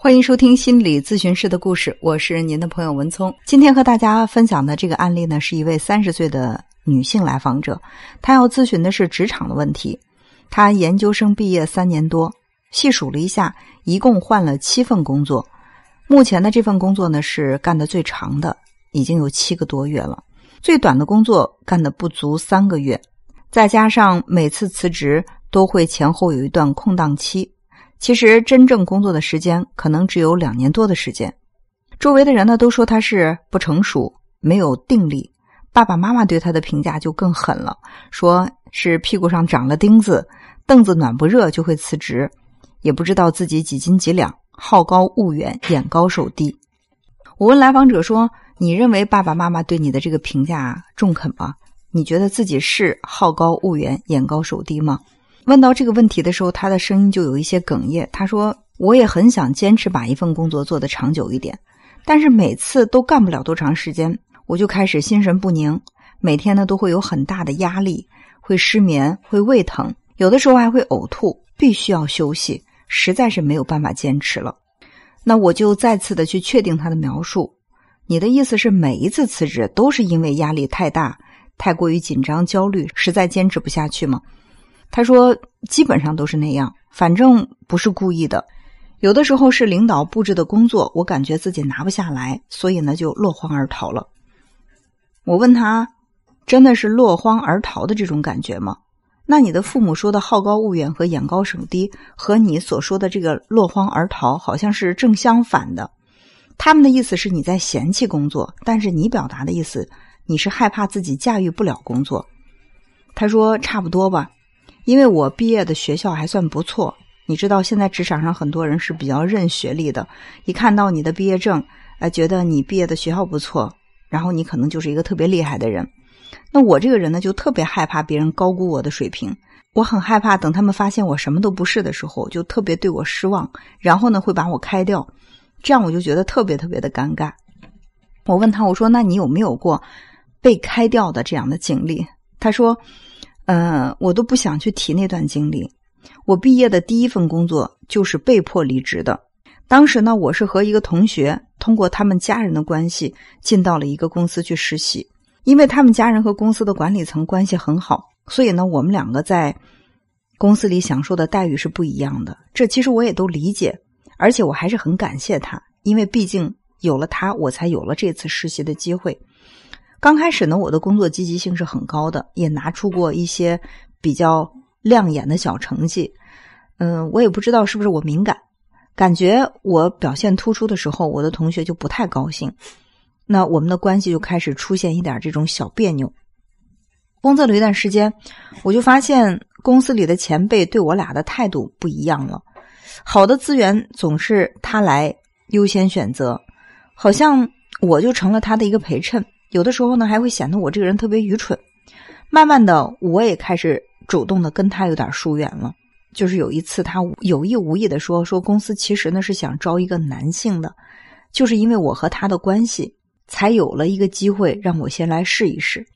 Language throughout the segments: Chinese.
欢迎收听心理咨询师的故事，我是您的朋友文聪。今天和大家分享的这个案例呢，是一位三十岁的女性来访者，她要咨询的是职场的问题。她研究生毕业三年多，细数了一下，一共换了七份工作。目前的这份工作呢，是干的最长的，已经有七个多月了；最短的工作干的不足三个月，再加上每次辞职都会前后有一段空档期。其实真正工作的时间可能只有两年多的时间，周围的人呢都说他是不成熟、没有定力。爸爸妈妈对他的评价就更狠了，说是屁股上长了钉子，凳子暖不热就会辞职，也不知道自己几斤几两，好高骛远，眼高手低。我问来访者说：“你认为爸爸妈妈对你的这个评价中肯吗？你觉得自己是好高骛远、眼高手低吗？”问到这个问题的时候，他的声音就有一些哽咽。他说：“我也很想坚持把一份工作做得长久一点，但是每次都干不了多长时间，我就开始心神不宁，每天呢都会有很大的压力，会失眠，会胃疼，有的时候还会呕吐，必须要休息，实在是没有办法坚持了。”那我就再次的去确定他的描述。你的意思是每一次辞职都是因为压力太大，太过于紧张、焦虑，实在坚持不下去吗？他说：“基本上都是那样，反正不是故意的。有的时候是领导布置的工作，我感觉自己拿不下来，所以呢就落荒而逃了。”我问他：“真的是落荒而逃的这种感觉吗？”那你的父母说的好高骛远和眼高手低，和你所说的这个落荒而逃好像是正相反的。他们的意思是你在嫌弃工作，但是你表达的意思，你是害怕自己驾驭不了工作。他说：“差不多吧。”因为我毕业的学校还算不错，你知道现在职场上很多人是比较认学历的，一看到你的毕业证，哎，觉得你毕业的学校不错，然后你可能就是一个特别厉害的人。那我这个人呢，就特别害怕别人高估我的水平，我很害怕等他们发现我什么都不是的时候，就特别对我失望，然后呢会把我开掉，这样我就觉得特别特别的尴尬。我问他，我说那你有没有过被开掉的这样的经历？他说。嗯，我都不想去提那段经历。我毕业的第一份工作就是被迫离职的。当时呢，我是和一个同学通过他们家人的关系进到了一个公司去实习。因为他们家人和公司的管理层关系很好，所以呢，我们两个在公司里享受的待遇是不一样的。这其实我也都理解，而且我还是很感谢他，因为毕竟有了他，我才有了这次实习的机会。刚开始呢，我的工作积极性是很高的，也拿出过一些比较亮眼的小成绩。嗯，我也不知道是不是我敏感，感觉我表现突出的时候，我的同学就不太高兴。那我们的关系就开始出现一点这种小别扭。工作了一段时间，我就发现公司里的前辈对我俩的态度不一样了。好的资源总是他来优先选择，好像我就成了他的一个陪衬。有的时候呢，还会显得我这个人特别愚蠢。慢慢的，我也开始主动的跟他有点疏远了。就是有一次，他有意无意的说：“说公司其实呢是想招一个男性的，就是因为我和他的关系，才有了一个机会让我先来试一试。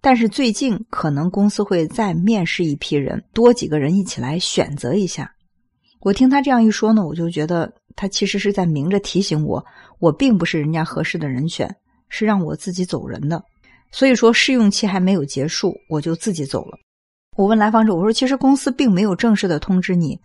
但是最近可能公司会再面试一批人，多几个人一起来选择一下。”我听他这样一说呢，我就觉得他其实是在明着提醒我，我并不是人家合适的人选。是让我自己走人的，所以说试用期还没有结束，我就自己走了。我问来访者，我说：“其实公司并没有正式的通知你，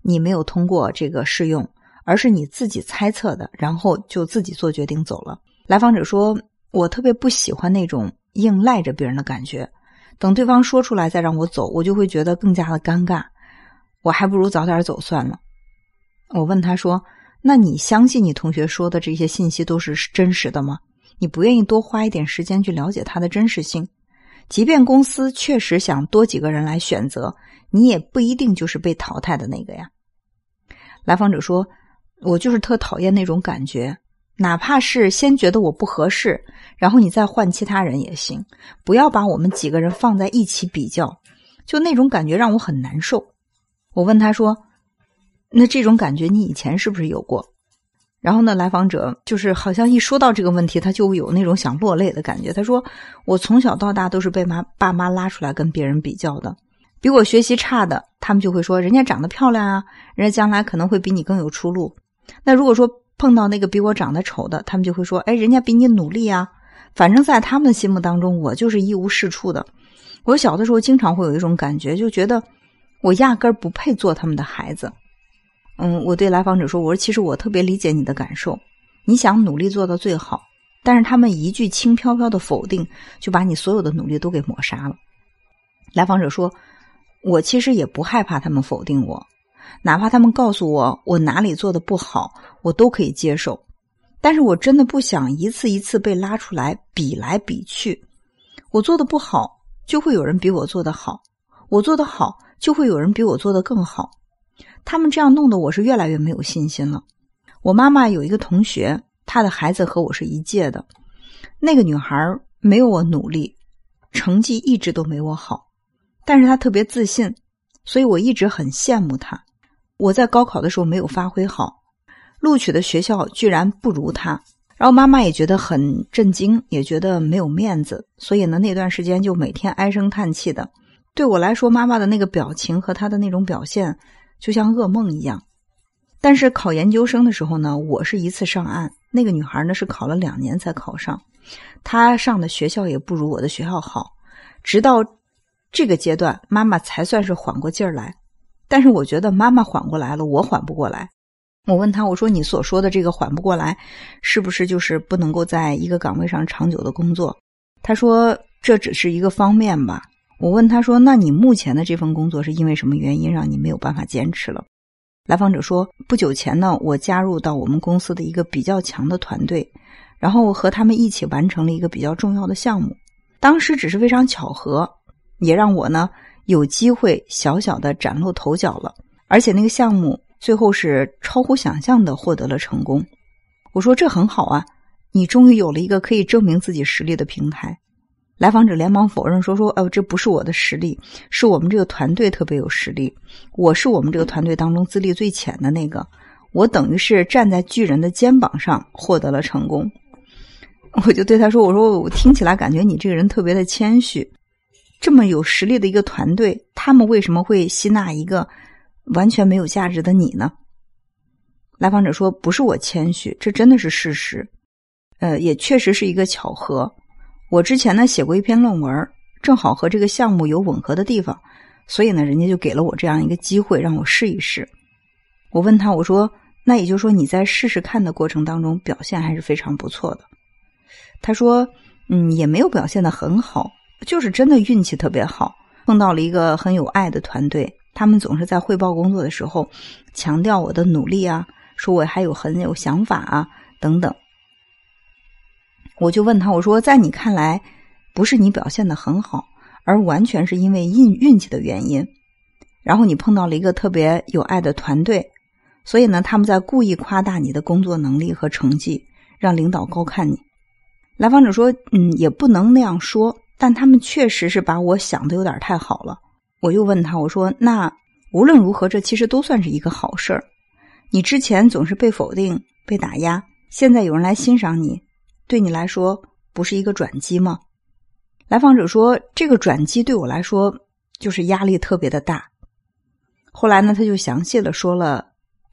你没有通过这个试用，而是你自己猜测的，然后就自己做决定走了。”来访者说：“我特别不喜欢那种硬赖着别人的感觉，等对方说出来再让我走，我就会觉得更加的尴尬，我还不如早点走算了。”我问他说：“那你相信你同学说的这些信息都是真实的吗？”你不愿意多花一点时间去了解它的真实性，即便公司确实想多几个人来选择，你也不一定就是被淘汰的那个呀。来访者说：“我就是特讨厌那种感觉，哪怕是先觉得我不合适，然后你再换其他人也行，不要把我们几个人放在一起比较，就那种感觉让我很难受。”我问他说：“那这种感觉你以前是不是有过？”然后呢，来访者就是好像一说到这个问题，他就有那种想落泪的感觉。他说：“我从小到大都是被妈爸妈拉出来跟别人比较的，比我学习差的，他们就会说人家长得漂亮啊，人家将来可能会比你更有出路。那如果说碰到那个比我长得丑的，他们就会说：“哎，人家比你努力啊。”反正，在他们的心目当中，我就是一无是处的。我小的时候经常会有一种感觉，就觉得我压根儿不配做他们的孩子。嗯，我对来访者说：“我说，其实我特别理解你的感受，你想努力做到最好，但是他们一句轻飘飘的否定，就把你所有的努力都给抹杀了。”来访者说：“我其实也不害怕他们否定我，哪怕他们告诉我我哪里做的不好，我都可以接受。但是我真的不想一次一次被拉出来比来比去。我做的不好，就会有人比我做的好；我做的好，就会有人比我做的更好。他们这样弄得我是越来越没有信心了。我妈妈有一个同学，她的孩子和我是一届的，那个女孩没有我努力，成绩一直都没我好。”但是她特别自信，所以我一直很羡慕她。我在高考的时候没有发挥好，录取的学校居然不如她，然后妈妈也觉得很震惊，也觉得没有面子，所以呢那段时间就每天唉声叹气的。对我来说，妈妈的那个表情和她的那种表现就像噩梦一样。但是考研究生的时候呢，我是一次上岸，那个女孩呢是考了两年才考上，她上的学校也不如我的学校好，直到。这个阶段，妈妈才算是缓过劲儿来，但是我觉得妈妈缓过来了，我缓不过来。我问他，我说：“你所说的这个缓不过来，是不是就是不能够在一个岗位上长久的工作？”他说：“这只是一个方面吧。”我问他说：“那你目前的这份工作是因为什么原因让你没有办法坚持了？”来访者说：“不久前呢，我加入到我们公司的一个比较强的团队，然后和他们一起完成了一个比较重要的项目，当时只是非常巧合。”也让我呢有机会小小的崭露头角了，而且那个项目最后是超乎想象的获得了成功。我说这很好啊，你终于有了一个可以证明自己实力的平台。来访者连忙否认说说，哦，这不是我的实力，是我们这个团队特别有实力，我是我们这个团队当中资历最浅的那个，我等于是站在巨人的肩膀上获得了成功。我就对他说，我说我听起来感觉你这个人特别的谦虚。这么有实力的一个团队，他们为什么会吸纳一个完全没有价值的你呢？来访者说：“不是我谦虚，这真的是事实。呃，也确实是一个巧合。我之前呢写过一篇论文，正好和这个项目有吻合的地方，所以呢，人家就给了我这样一个机会，让我试一试。我问他，我说：那也就是说你在试试看的过程当中表现还是非常不错的。他说：嗯，也没有表现的很好。”就是真的运气特别好，碰到了一个很有爱的团队。他们总是在汇报工作的时候强调我的努力啊，说我还有很有想法啊等等。我就问他，我说在你看来，不是你表现的很好，而完全是因为运运气的原因。然后你碰到了一个特别有爱的团队，所以呢，他们在故意夸大你的工作能力和成绩，让领导高看你。来访者说，嗯，也不能那样说。但他们确实是把我想的有点太好了。我又问他，我说：“那无论如何，这其实都算是一个好事儿。你之前总是被否定、被打压，现在有人来欣赏你，对你来说不是一个转机吗？”来访者说：“这个转机对我来说就是压力特别的大。”后来呢，他就详细的说了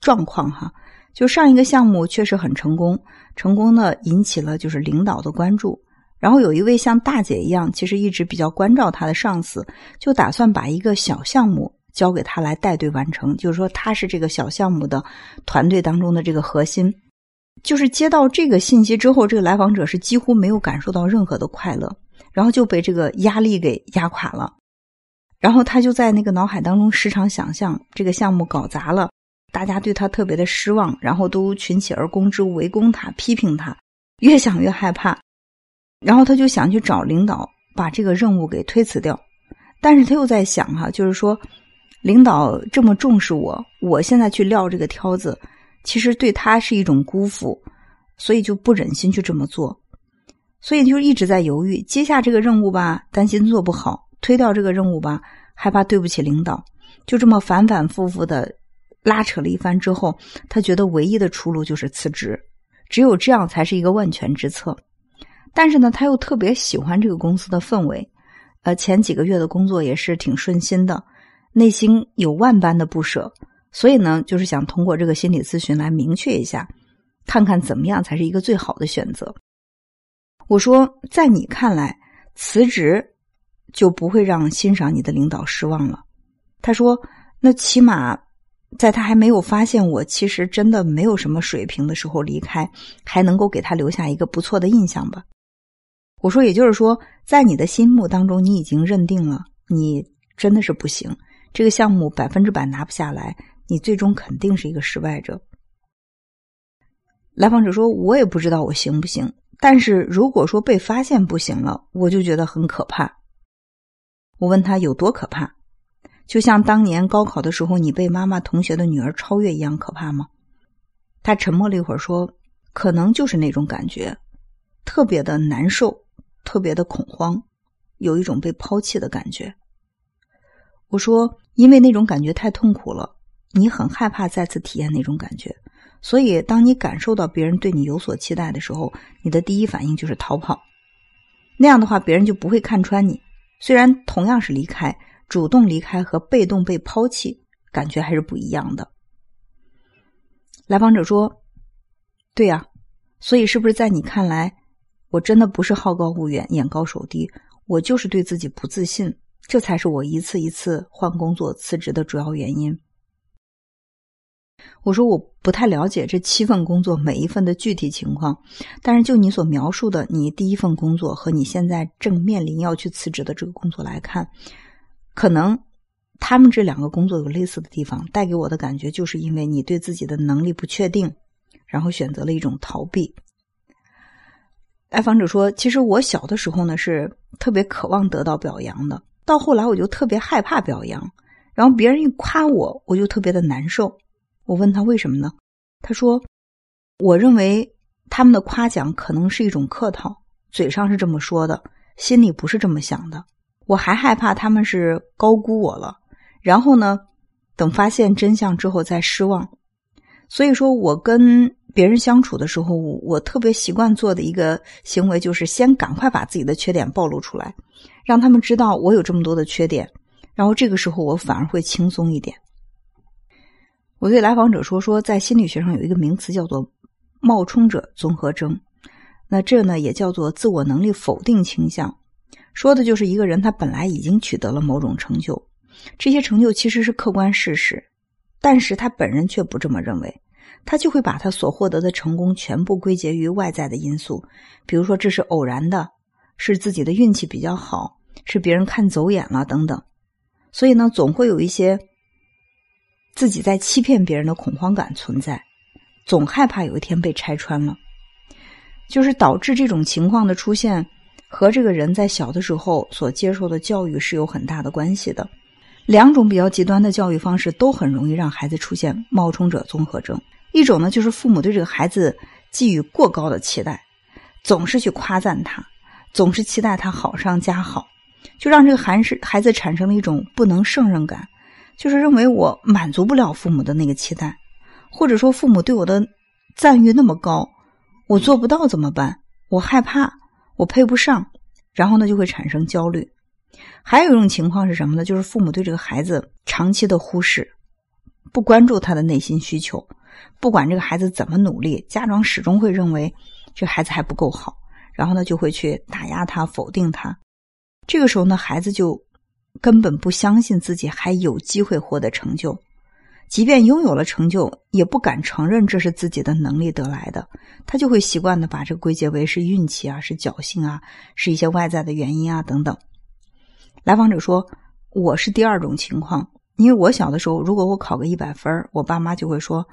状况哈，就上一个项目确实很成功，成功的引起了就是领导的关注。然后有一位像大姐一样，其实一直比较关照他的上司，就打算把一个小项目交给他来带队完成。就是说，他是这个小项目的团队当中的这个核心。就是接到这个信息之后，这个来访者是几乎没有感受到任何的快乐，然后就被这个压力给压垮了。然后他就在那个脑海当中时常想象这个项目搞砸了，大家对他特别的失望，然后都群起而攻之，围攻他，批评他，越想越害怕。然后他就想去找领导把这个任务给推辞掉，但是他又在想哈，就是说，领导这么重视我，我现在去撂这个挑子，其实对他是一种辜负，所以就不忍心去这么做，所以就一直在犹豫，接下这个任务吧，担心做不好；推掉这个任务吧，害怕对不起领导。就这么反反复复的拉扯了一番之后，他觉得唯一的出路就是辞职，只有这样才是一个万全之策。但是呢，他又特别喜欢这个公司的氛围，呃，前几个月的工作也是挺顺心的，内心有万般的不舍，所以呢，就是想通过这个心理咨询来明确一下，看看怎么样才是一个最好的选择。我说，在你看来，辞职就不会让欣赏你的领导失望了。他说，那起码在他还没有发现我其实真的没有什么水平的时候离开，还能够给他留下一个不错的印象吧。我说，也就是说，在你的心目当中，你已经认定了你真的是不行，这个项目百分之百拿不下来，你最终肯定是一个失败者。来访者说：“我也不知道我行不行，但是如果说被发现不行了，我就觉得很可怕。”我问他有多可怕，就像当年高考的时候你被妈妈同学的女儿超越一样可怕吗？他沉默了一会儿说：“可能就是那种感觉，特别的难受。”特别的恐慌，有一种被抛弃的感觉。我说，因为那种感觉太痛苦了，你很害怕再次体验那种感觉，所以当你感受到别人对你有所期待的时候，你的第一反应就是逃跑。那样的话，别人就不会看穿你。虽然同样是离开，主动离开和被动被抛弃，感觉还是不一样的。来访者说：“对呀，所以是不是在你看来？”我真的不是好高骛远、眼高手低，我就是对自己不自信，这才是我一次一次换工作、辞职的主要原因。我说我不太了解这七份工作每一份的具体情况，但是就你所描述的，你第一份工作和你现在正面临要去辞职的这个工作来看，可能他们这两个工作有类似的地方，带给我的感觉就是因为你对自己的能力不确定，然后选择了一种逃避。来访者说：“其实我小的时候呢，是特别渴望得到表扬的。到后来，我就特别害怕表扬。然后别人一夸我，我就特别的难受。我问他为什么呢？他说：我认为他们的夸奖可能是一种客套，嘴上是这么说的，心里不是这么想的。我还害怕他们是高估我了。然后呢，等发现真相之后再失望。所以说我跟。”别人相处的时候，我特别习惯做的一个行为就是先赶快把自己的缺点暴露出来，让他们知道我有这么多的缺点，然后这个时候我反而会轻松一点。我对来访者说：“说在心理学上有一个名词叫做冒充者综合征，那这呢也叫做自我能力否定倾向，说的就是一个人他本来已经取得了某种成就，这些成就其实是客观事实，但是他本人却不这么认为。”他就会把他所获得的成功全部归结于外在的因素，比如说这是偶然的，是自己的运气比较好，是别人看走眼了等等。所以呢，总会有一些自己在欺骗别人的恐慌感存在，总害怕有一天被拆穿了，就是导致这种情况的出现和这个人在小的时候所接受的教育是有很大的关系的。两种比较极端的教育方式都很容易让孩子出现冒充者综合征。一种呢，就是父母对这个孩子寄予过高的期待，总是去夸赞他，总是期待他好上加好，就让这个孩子孩子产生了一种不能胜任感，就是认为我满足不了父母的那个期待，或者说父母对我的赞誉那么高，我做不到怎么办？我害怕，我配不上，然后呢就会产生焦虑。还有一种情况是什么呢？就是父母对这个孩子长期的忽视，不关注他的内心需求。不管这个孩子怎么努力，家长始终会认为这孩子还不够好，然后呢就会去打压他、否定他。这个时候呢，孩子就根本不相信自己还有机会获得成就，即便拥有了成就，也不敢承认这是自己的能力得来的。他就会习惯的把这个归结为是运气啊、是侥幸啊、是一些外在的原因啊等等。来访者说：“我是第二种情况，因为我小的时候，如果我考个一百分，我爸妈就会说。”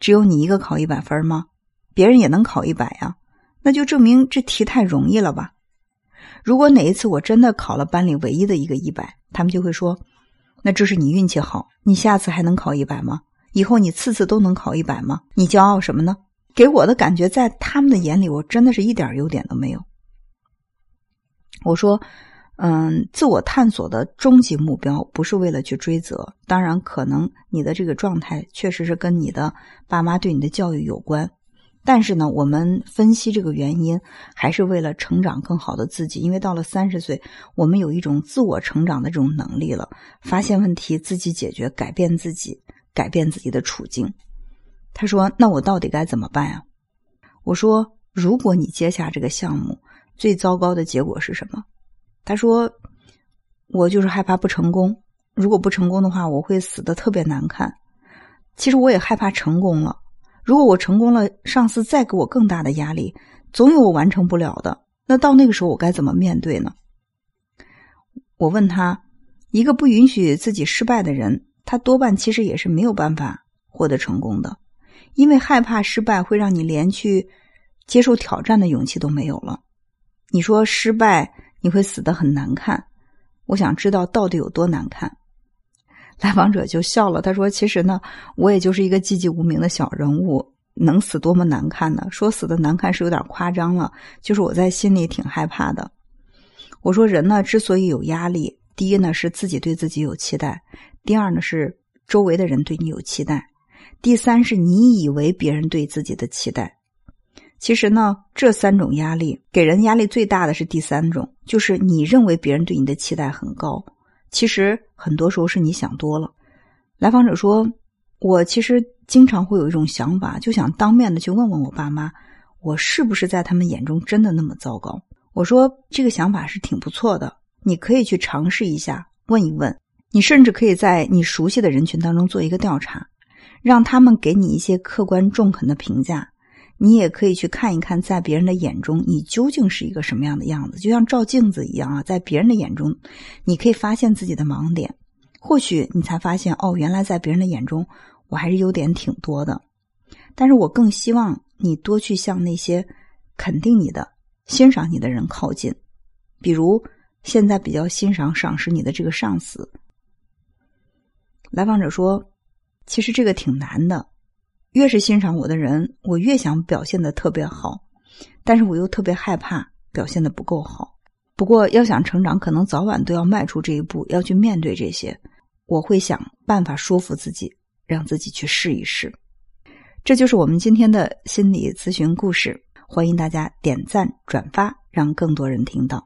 只有你一个考一百分吗？别人也能考一百呀？那就证明这题太容易了吧？如果哪一次我真的考了班里唯一的一个一百，他们就会说：“那这是你运气好，你下次还能考一百吗？以后你次次都能考一百吗？你骄傲什么呢？”给我的感觉，在他们的眼里，我真的是一点优点都没有。我说。嗯，自我探索的终极目标不是为了去追责，当然，可能你的这个状态确实是跟你的爸妈对你的教育有关，但是呢，我们分析这个原因，还是为了成长更好的自己。因为到了三十岁，我们有一种自我成长的这种能力了，发现问题自己解决，改变自己，改变自己的处境。他说：“那我到底该怎么办呀？”我说：“如果你接下这个项目，最糟糕的结果是什么？”他说：“我就是害怕不成功。如果不成功的话，我会死的特别难看。其实我也害怕成功了。如果我成功了，上司再给我更大的压力，总有我完成不了的。那到那个时候，我该怎么面对呢？”我问他：“一个不允许自己失败的人，他多半其实也是没有办法获得成功的。”因为害怕失败，会让你连去接受挑战的勇气都没有了。你说失败你会死得很难看，我想知道到底有多难看。来访者就笑了，他说：“其实呢，我也就是一个寂寂无名的小人物，能死多么难看呢？说死的难看是有点夸张了，就是我在心里挺害怕的。”我说：“人呢，之所以有压力，第一呢是自己对自己有期待，第二呢是周围的人对你有期待。”第三是你以为别人对自己的期待，其实呢，这三种压力给人压力最大的是第三种，就是你认为别人对你的期待很高，其实很多时候是你想多了。来访者说：“我其实经常会有一种想法，就想当面的去问问我爸妈，我是不是在他们眼中真的那么糟糕？”我说：“这个想法是挺不错的，你可以去尝试一下，问一问。你甚至可以在你熟悉的人群当中做一个调查。”让他们给你一些客观中肯的评价，你也可以去看一看，在别人的眼中你究竟是一个什么样的样子，就像照镜子一样啊，在别人的眼中，你可以发现自己的盲点，或许你才发现哦，原来在别人的眼中我还是优点挺多的。但是我更希望你多去向那些肯定你的、欣赏你的人靠近，比如现在比较欣赏、赏识你的这个上司。来访者说。其实这个挺难的，越是欣赏我的人，我越想表现的特别好，但是我又特别害怕表现的不够好。不过要想成长，可能早晚都要迈出这一步，要去面对这些。我会想办法说服自己，让自己去试一试。这就是我们今天的心理咨询故事，欢迎大家点赞转发，让更多人听到。